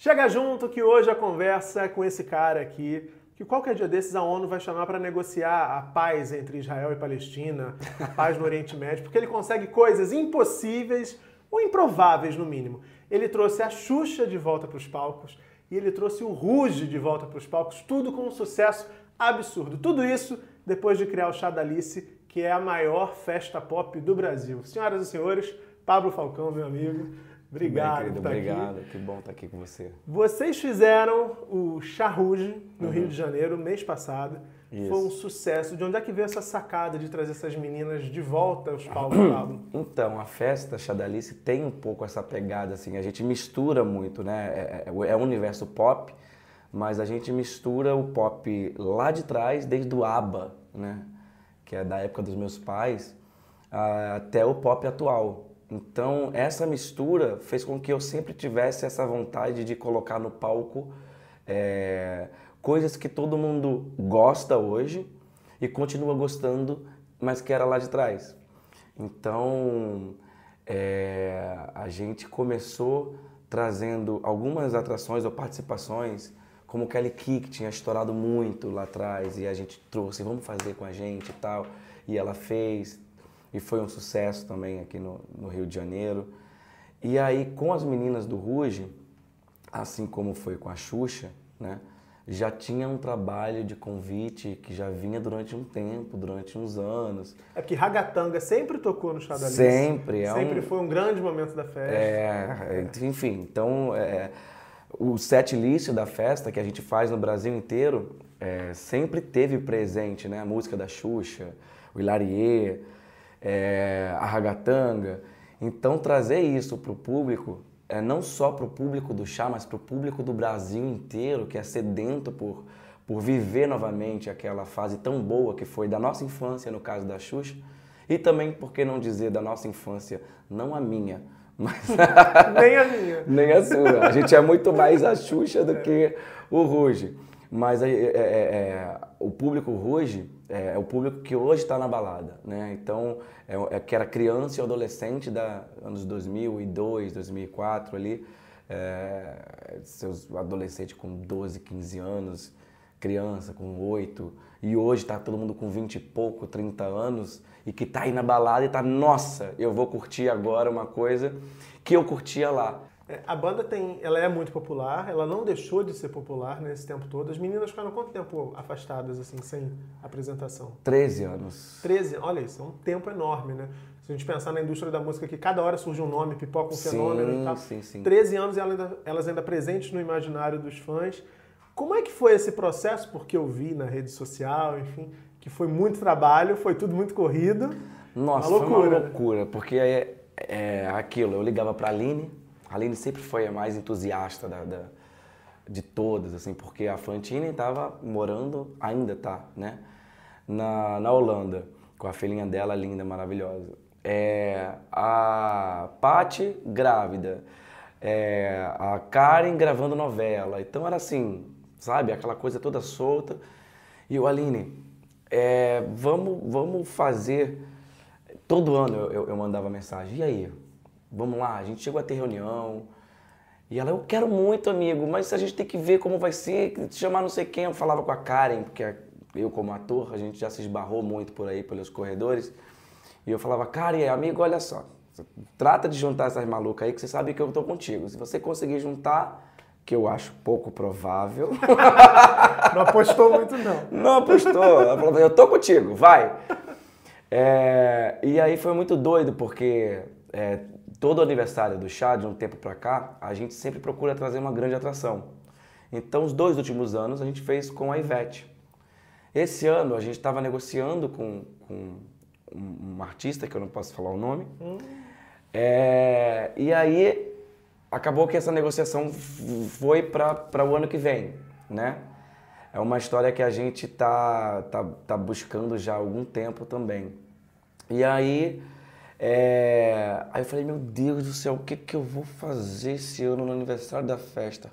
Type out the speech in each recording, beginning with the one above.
Chega junto que hoje a conversa é com esse cara aqui, que qualquer dia desses a ONU vai chamar para negociar a paz entre Israel e Palestina, a paz no Oriente Médio, porque ele consegue coisas impossíveis ou improváveis no mínimo. Ele trouxe a Xuxa de volta para os palcos e ele trouxe o Ruge de volta para os palcos, tudo com um sucesso absurdo. Tudo isso depois de criar o Chá da Alice, que é a maior festa pop do Brasil. Senhoras e senhores, Pablo Falcão, meu amigo. Obrigado, Bem, estar obrigado. aqui. Que bom estar aqui com você. Vocês fizeram o Charruge no Rio de Janeiro mês passado. Isso. Foi um sucesso. De onde é que veio essa sacada de trazer essas meninas de volta aos palcos, Pablo? Então, a festa Chadalice tem um pouco essa pegada, assim, a gente mistura muito, né? É, é, é um universo pop, mas a gente mistura o pop lá de trás, desde o ABBA, né? Que é da época dos meus pais, até o pop atual. Então, essa mistura fez com que eu sempre tivesse essa vontade de colocar no palco é, coisas que todo mundo gosta hoje e continua gostando, mas que era lá de trás. Então, é, a gente começou trazendo algumas atrações ou participações, como Kelly Key, que tinha estourado muito lá atrás, e a gente trouxe, vamos fazer com a gente e tal. E ela fez, e foi um sucesso também aqui no, no Rio de Janeiro. E aí, com as meninas do Ruge, assim como foi com a Xuxa, né? Já tinha um trabalho de convite que já vinha durante um tempo, durante uns anos. É porque Ragatanga sempre tocou no Chá da. Sempre, é Sempre um- foi um grande momento da festa. É, enfim, então é, o set list da festa que a gente faz no Brasil inteiro é, sempre teve presente, né? A música da Xuxa, o Hilarie, é, a Ragatanga. Então trazer isso para o público, é, não só para o público do chá, mas para o público do Brasil inteiro, que é sedento por, por viver novamente aquela fase tão boa que foi da nossa infância, no caso da Xuxa, e também, por que não dizer, da nossa infância, não a minha, mas Nem a minha. nem a sua. A gente é muito mais a Xuxa do que o Ruge. Mas é, é, é, é, o público Ruge é, é o público que hoje está na balada, né? Então, é, é que era criança e adolescente da anos 2002, 2004 ali, é, seus adolescentes com 12, 15 anos, criança com 8, e hoje tá todo mundo com 20 e pouco, 30 anos, e que tá aí na balada e tá, nossa, eu vou curtir agora uma coisa que eu curtia lá. É, A banda tem, ela é muito popular, ela não deixou de ser popular nesse tempo todo. As meninas ficaram quanto tempo afastadas, assim, sem apresentação? 13 anos. 13, olha isso, é um tempo enorme, né? Se a gente pensar na indústria da música, que cada hora surge um nome, pipoca um Sim, fenômeno e tal. sim, sim. 13 anos e elas ainda, elas ainda presentes no imaginário dos fãs. Como é que foi esse processo? Porque eu vi na rede social, enfim, que foi muito trabalho, foi tudo muito corrido. Nossa, Uma foi loucura, uma né? loucura, porque é, é aquilo, eu ligava pra Aline, a Aline sempre foi a mais entusiasta da, da- de todas, assim, porque a Fantine estava morando, ainda tá, né, na, na Holanda, com a filhinha dela linda, maravilhosa. É, a Paty grávida, é, a Karen gravando novela, então era assim, sabe, aquela coisa toda solta. E o Aline, é, vamos, vamos fazer. Todo ano eu, eu, eu mandava mensagem. E aí? Vamos lá? A gente chegou a ter reunião. E ela, eu quero muito, amigo, mas a gente tem que ver como vai ser, chamar não sei quem. Eu falava com a Karen, porque eu, como ator, a gente já se esbarrou muito por aí, pelos corredores. E eu falava, Karen, amigo, olha só, trata de juntar essas malucas aí, que você sabe que eu tô contigo. Se você conseguir juntar, que eu acho pouco provável. Não apostou muito, não. Não apostou. Ela falou, eu tô contigo, vai. É, e aí foi muito doido, porque é, todo aniversário do chá, de um tempo pra cá, a gente sempre procura trazer uma grande atração. Então, os dois últimos anos a gente fez com a Ivete. Esse ano a gente estava negociando com, com um, artista, que eu não posso falar o nome, é, e aí acabou que essa negociação foi para o ano que vem, né? É uma história que a gente tá, tá, tá buscando já há algum tempo também. E aí, é, aí eu falei, meu Deus do céu, o que, que eu vou fazer esse ano no aniversário da festa?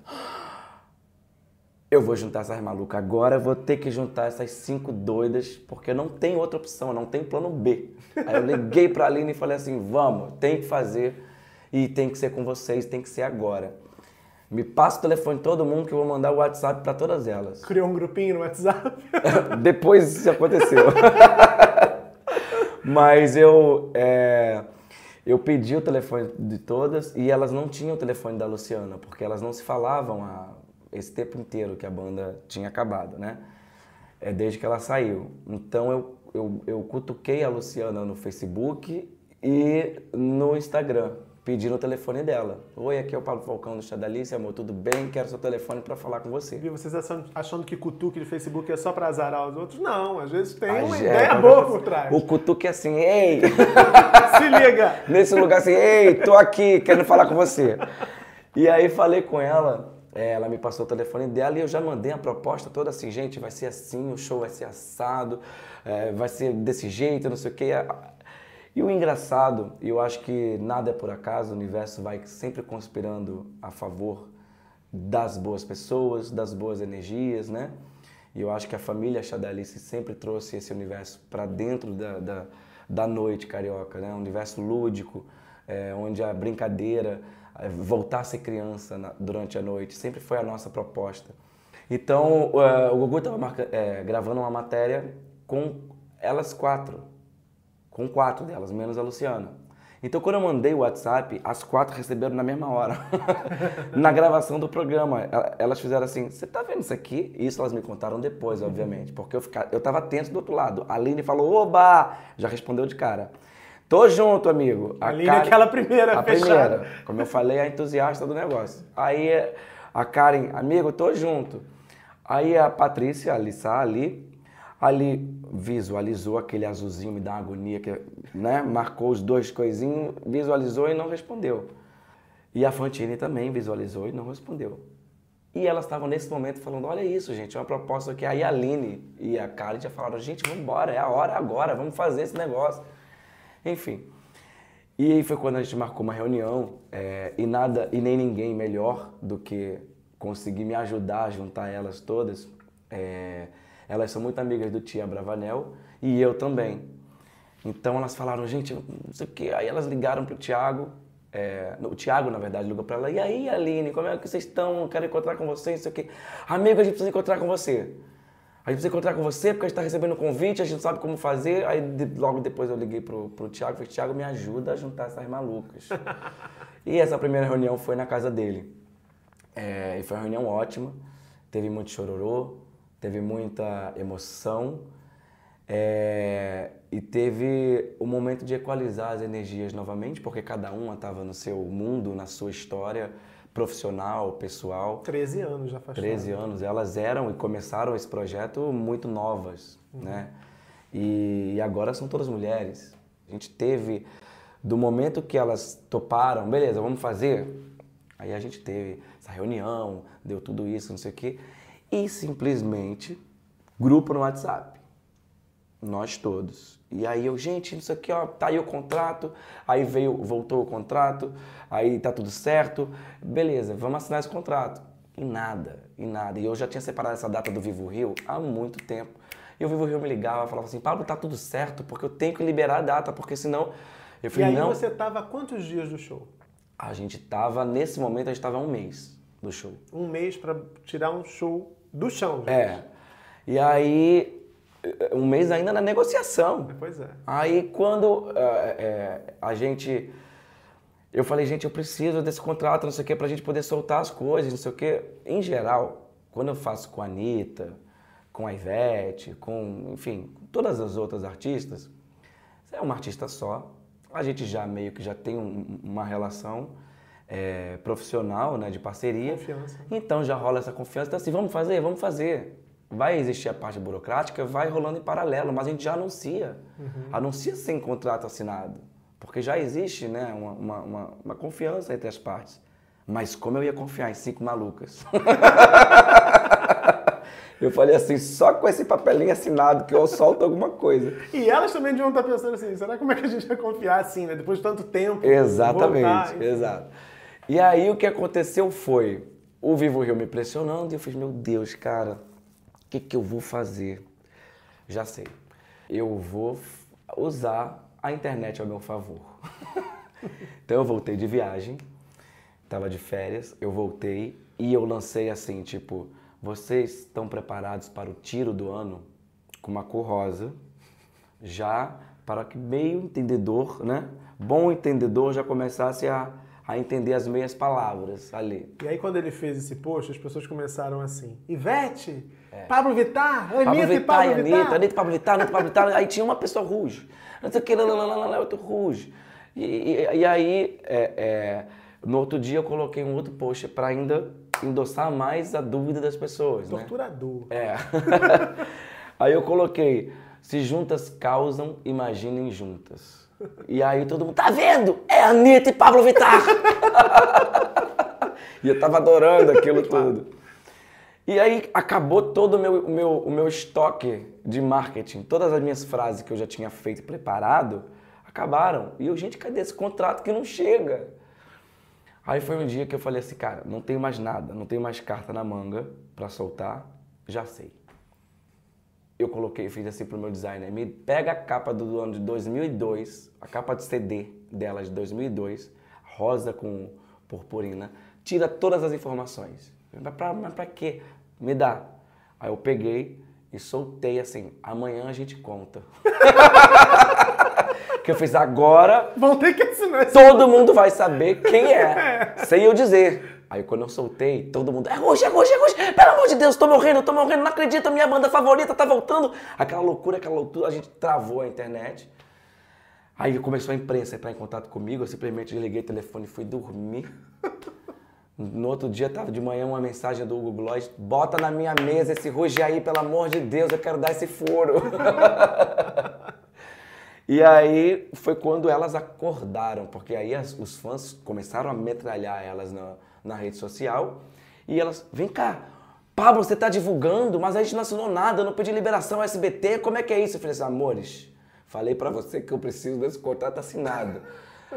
Eu vou juntar essas malucas agora, eu vou ter que juntar essas cinco doidas, porque não tem outra opção, não tem plano B. Aí eu liguei pra Aline e falei assim, vamos, tem que fazer e tem que ser com vocês, tem que ser agora. Me passa o telefone de todo mundo que eu vou mandar o WhatsApp para todas elas. Criou um grupinho no WhatsApp? Depois isso aconteceu. Mas eu, é, eu pedi o telefone de todas e elas não tinham o telefone da Luciana, porque elas não se falavam esse tempo inteiro que a banda tinha acabado, né? É desde que ela saiu. Então eu, eu, eu cutuquei a Luciana no Facebook e no Instagram pedindo o telefone dela. Oi, aqui é o Pablo Falcão do Chá da Alice, amor, tudo bem? Quero seu telefone para falar com você. E vocês achando, achando que cutuque de Facebook é só para azarar os outros? Não, às vezes tem uma é, ideia boa por trás. O cutuque é assim, ei! Se liga! Nesse lugar assim, ei, tô aqui, querendo falar com você. E aí falei com ela, é, ela me passou o telefone dela e eu já mandei a proposta toda assim, gente, vai ser assim, o show vai ser assado, é, vai ser desse jeito, não sei o quê. E o engraçado, eu acho que nada é por acaso, o universo vai sempre conspirando a favor das boas pessoas, das boas energias, né? E eu acho que a família Chadalice sempre trouxe esse universo para dentro da, da, da, noite carioca, né? Um universo lúdico, é, onde a brincadeira, é, voltar a ser criança na, durante a noite, sempre foi a nossa proposta. Então, uh, o Gugu estava é, gravando uma matéria com elas quatro, com quatro delas, menos a Luciana. Então, quando eu mandei o WhatsApp, as quatro receberam na mesma hora, na gravação do programa. Elas fizeram assim: Você tá vendo isso aqui? Isso elas me contaram depois, obviamente, porque eu, fica... eu tava tenso do outro lado. A Aline falou: Oba! Já respondeu de cara. Tô junto, amigo. A Aline é aquela primeira A fechada. primeira. Como eu falei, a entusiasta do negócio. Aí a Karen, amigo, tô junto. Aí a Patrícia, a Lissa ali, ali visualizou aquele azulzinho, me dá uma agonia, que, né? marcou os dois coisinhos, visualizou e não respondeu. E a Fantine também visualizou e não respondeu. E elas estavam nesse momento falando, olha isso, gente, é uma proposta que a Aline e a Karen já falaram, gente, vamos embora, é a hora agora, vamos fazer esse negócio. Enfim. E aí foi quando a gente marcou uma reunião é, e nada e nem ninguém melhor do que conseguir me ajudar a juntar elas todas. É, elas são muito amigas do Tia Bravanel e eu também. Então elas falaram, gente, não sei o quê. Aí elas ligaram pro Tiago, é, o Tiago, na verdade, ligou para ela. E aí, Aline, como é que vocês estão? Quero encontrar com vocês, não sei o quê. Amigo, a gente precisa encontrar com você. A gente precisa encontrar com você porque a gente está recebendo convite, a gente sabe como fazer. Aí de, logo depois eu liguei pro, pro Tiago e falei, Tiago, me ajuda a juntar essas malucas. e essa primeira reunião foi na casa dele. É, e foi uma reunião ótima, teve muito chororô, teve muita emoção é, e teve o momento de equalizar as energias novamente, porque cada uma estava no seu mundo, na sua história profissional, pessoal. 13 anos já faz 13 tempo. anos. Elas eram e começaram esse projeto muito novas, uhum. né? E, e agora são todas mulheres. A gente teve, do momento que elas toparam, beleza, vamos fazer. Aí a gente teve essa reunião, deu tudo isso, não sei o quê e simplesmente grupo no WhatsApp. Nós todos. E aí eu, gente, isso aqui, ó, tá aí o contrato. Aí veio, voltou o contrato, aí tá tudo certo. Beleza, vamos assinar esse contrato. E nada, e nada. E eu já tinha separado essa data do Vivo Rio há muito tempo. E o Vivo Rio me ligava, falava assim, Pablo, tá tudo certo, porque eu tenho que liberar a data, porque senão... Eu falei, e aí não. você tava quantos dias do show? A gente tava, nesse momento, a gente tava um mês do show. Um mês para tirar um show do chão, gente. É. E aí, um mês ainda na negociação. Pois é. Aí quando é, é, a gente. Eu falei, gente, eu preciso desse contrato, não sei o quê, pra gente poder soltar as coisas, não sei o quê. Em geral, quando eu faço com a Anitta, com a Ivete, com, enfim, com todas as outras artistas, é uma artista só. A gente já meio que já tem um, uma relação é, profissional, né, de parceria. Confiança. Então já rola essa confiança. Então assim, vamos fazer, vamos fazer. Vai existir a parte burocrática, vai rolando em paralelo, mas a gente já anuncia. Uhum. Anuncia sem contrato assinado. Porque já existe né, uma, uma, uma, uma confiança entre as partes. Mas como eu ia confiar em cinco malucas? Eu falei assim, só com esse papelinho assinado que eu solto alguma coisa. E elas também deviam estar pensando assim, será como é que a gente vai confiar assim, né? Depois de tanto tempo. Exatamente, voltar, exato. E aí o que aconteceu foi o Vivo Rio me pressionando e eu fiz, meu Deus, cara, o que, que eu vou fazer? Já sei. Eu vou usar a internet ao meu favor. então eu voltei de viagem, Tava de férias, eu voltei e eu lancei assim, tipo, vocês estão preparados para o tiro do ano? Com uma cor rosa, já para que meio entendedor, né? Bom entendedor já começasse a, a entender as meias palavras ali. E aí quando ele fez esse post, as pessoas começaram assim, Ivete, Pablo Vittar, Anitta Pablo e Pablo Vittar. Anitta, Anitta, Pablo Vittar, Anitta, Pablo Vittar. Aí tinha uma pessoa ruge. Não sei o que, lá, outro ruge. E, e, e aí, é, é, no outro dia eu coloquei um outro post para ainda endossar mais a dúvida das pessoas, né? Torturador. É. aí eu coloquei, se juntas causam, imaginem juntas. E aí todo mundo, tá vendo? É Anitta e Pablo Vittar. e eu tava adorando aquilo tudo. E aí acabou todo o meu, o meu, o meu estoque de marketing. Todas as minhas frases que eu já tinha feito e preparado acabaram. E eu, gente, cadê esse contrato que não chega? Aí foi um dia que eu falei assim, cara, não tenho mais nada, não tenho mais carta na manga pra soltar, já sei. Coloquei, fiz assim pro meu designer, me pega a capa do ano de 2002, a capa de CD dela de 2002, rosa com purpurina, tira todas as informações. Mas pra, mas pra quê? Me dá. Aí eu peguei e soltei assim, amanhã a gente conta. que eu fiz agora, Vão ter que assinar todo mundo vai saber quem é, sem eu dizer. Aí quando eu soltei, todo mundo, é Ruge, é Ruge, é Ruge, pelo amor de Deus, tô morrendo, tô morrendo, não acredito, minha banda favorita tá voltando. Aquela loucura, aquela loucura, a gente travou a internet. Aí começou a imprensa a entrar em contato comigo, eu simplesmente desliguei o telefone e fui dormir. No outro dia, tava de manhã uma mensagem do Hugo Gloss, bota na minha mesa esse Ruge aí, pelo amor de Deus, eu quero dar esse furo. E aí foi quando elas acordaram, porque aí as- os fãs começaram a metralhar elas na, na rede social. E elas, vem cá, Pablo, você tá divulgando, mas a gente não assinou nada, eu não pedi liberação SBT, como é que é isso? Eu falei assim, amores, falei pra você que eu preciso desse contrato assinado.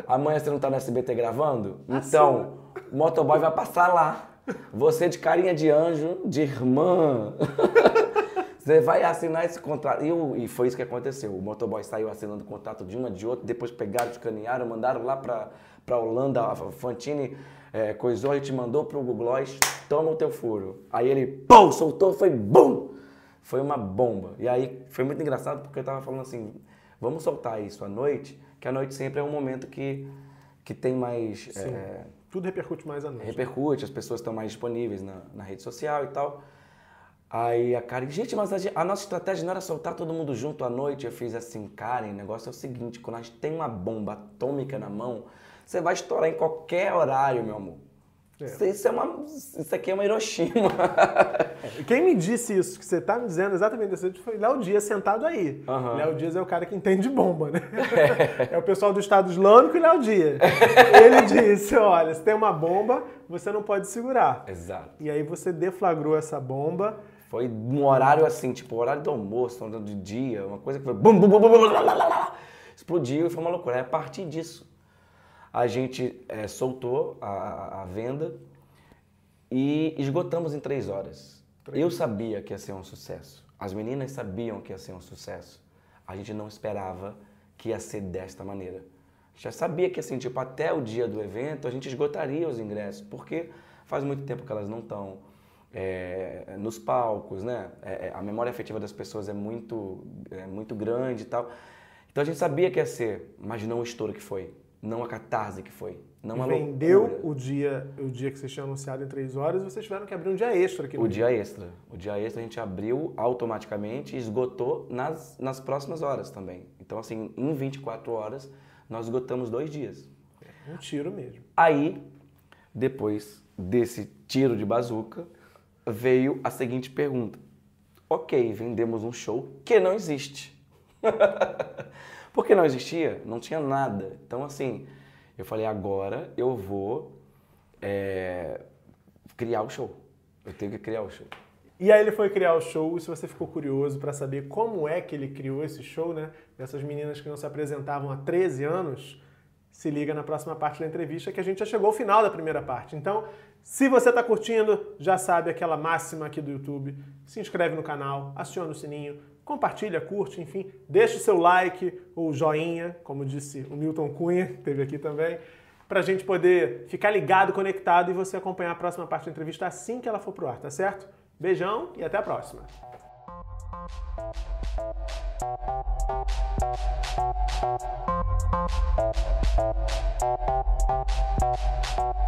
Amanhã você não tá no SBT gravando? Então, o motoboy vai passar lá. Você de carinha de anjo, de irmã. Você vai assinar esse contrato. E, o- e foi isso que aconteceu. O motoboy saiu assinando contrato de uma, de outra, depois pegaram, escanearam, mandaram lá pra, pra Holanda, a Fantine é, coisou e te mandou pro Google Gloss, toma o teu furo. Aí ele, pum, soltou, foi bum! Foi uma bomba. E aí foi muito engraçado porque eu tava falando assim, vamos soltar isso à noite, que a noite sempre é um momento que, que tem mais... É, Tudo repercute mais à noite. repercute, as pessoas estão mais disponíveis na, na rede social e tal. Aí a Karen, gente, mas a nossa estratégia não era soltar todo mundo junto à noite. Eu fiz assim, Karen, o negócio é o seguinte, quando a gente tem uma bomba atômica na mão, você vai estourar em qualquer horário, meu amor. É. Isso, isso é uma, isso aqui é uma Hiroshima. E Quem me disse isso, que você tá me dizendo exatamente desse jeito, foi Léo Dias sentado aí. Aham. Léo Dias é o cara que entende de bomba, né? É, o pessoal do Estado Islâmico e Léo Dias. Ele disse, olha, se tem uma bomba, você não pode segurar. Exato. E aí você deflagrou essa bomba. Foi um horário assim, tipo, horário do almoço, horário de dia, uma coisa que foi bum, bum, bum, bum, bum, lá, lá, lá, explodiu e foi uma loucura. Aí, a partir disso, a gente eh, soltou a, a- venda e esgotamos em três horas. Eu sabia que ia ser um sucesso. As meninas sabiam que ia ser um sucesso. A gente não esperava que ia ser desta maneira. Já sabia que assim, tipo, até o dia do evento a gente esgotaria os ingressos, porque faz muito tempo que elas não estão é, nos palcos, né? É, é, a memória afetiva das pessoas é muito, é muito grande e tal. Então a gente sabia que ia ser, mas não o estouro que foi, não a catarse que foi, não a vendeu loucura. o dia, o dia que vocês tinham anunciado em três horas e vocês tiveram que abrir um dia extra aqui no O Rio. dia extra. O dia extra a gente abriu automaticamente e esgotou nas, nas próximas horas também. Então, assim, em 24 horas, nós esgotamos dois dias. Um tiro mesmo. Aí, depois desse tiro de bazuca, veio a seguinte pergunta. Ok, vendemos um show que não existe. Porque não existia, não tinha nada. Então, assim, eu falei, agora eu vou é, criar o show. Eu tenho que criar o show. E aí ele foi criar o show, se você ficou curioso para saber como é que ele criou esse show, né? Dessas meninas que não se apresentavam há 13 anos, se liga na próxima parte da entrevista que a gente já chegou ao final da primeira parte. Então, se você está curtindo, já sabe aquela máxima aqui do YouTube, se inscreve no canal, aciona o sininho, compartilha, curte, enfim, deixa o seu like ou joinha, como disse o Milton Cunha, que esteve aqui também. pra gente poder ficar ligado, conectado e você acompanhar a próxima parte da entrevista assim que ela for pro ar, tá certo? Beijão e até a próxima.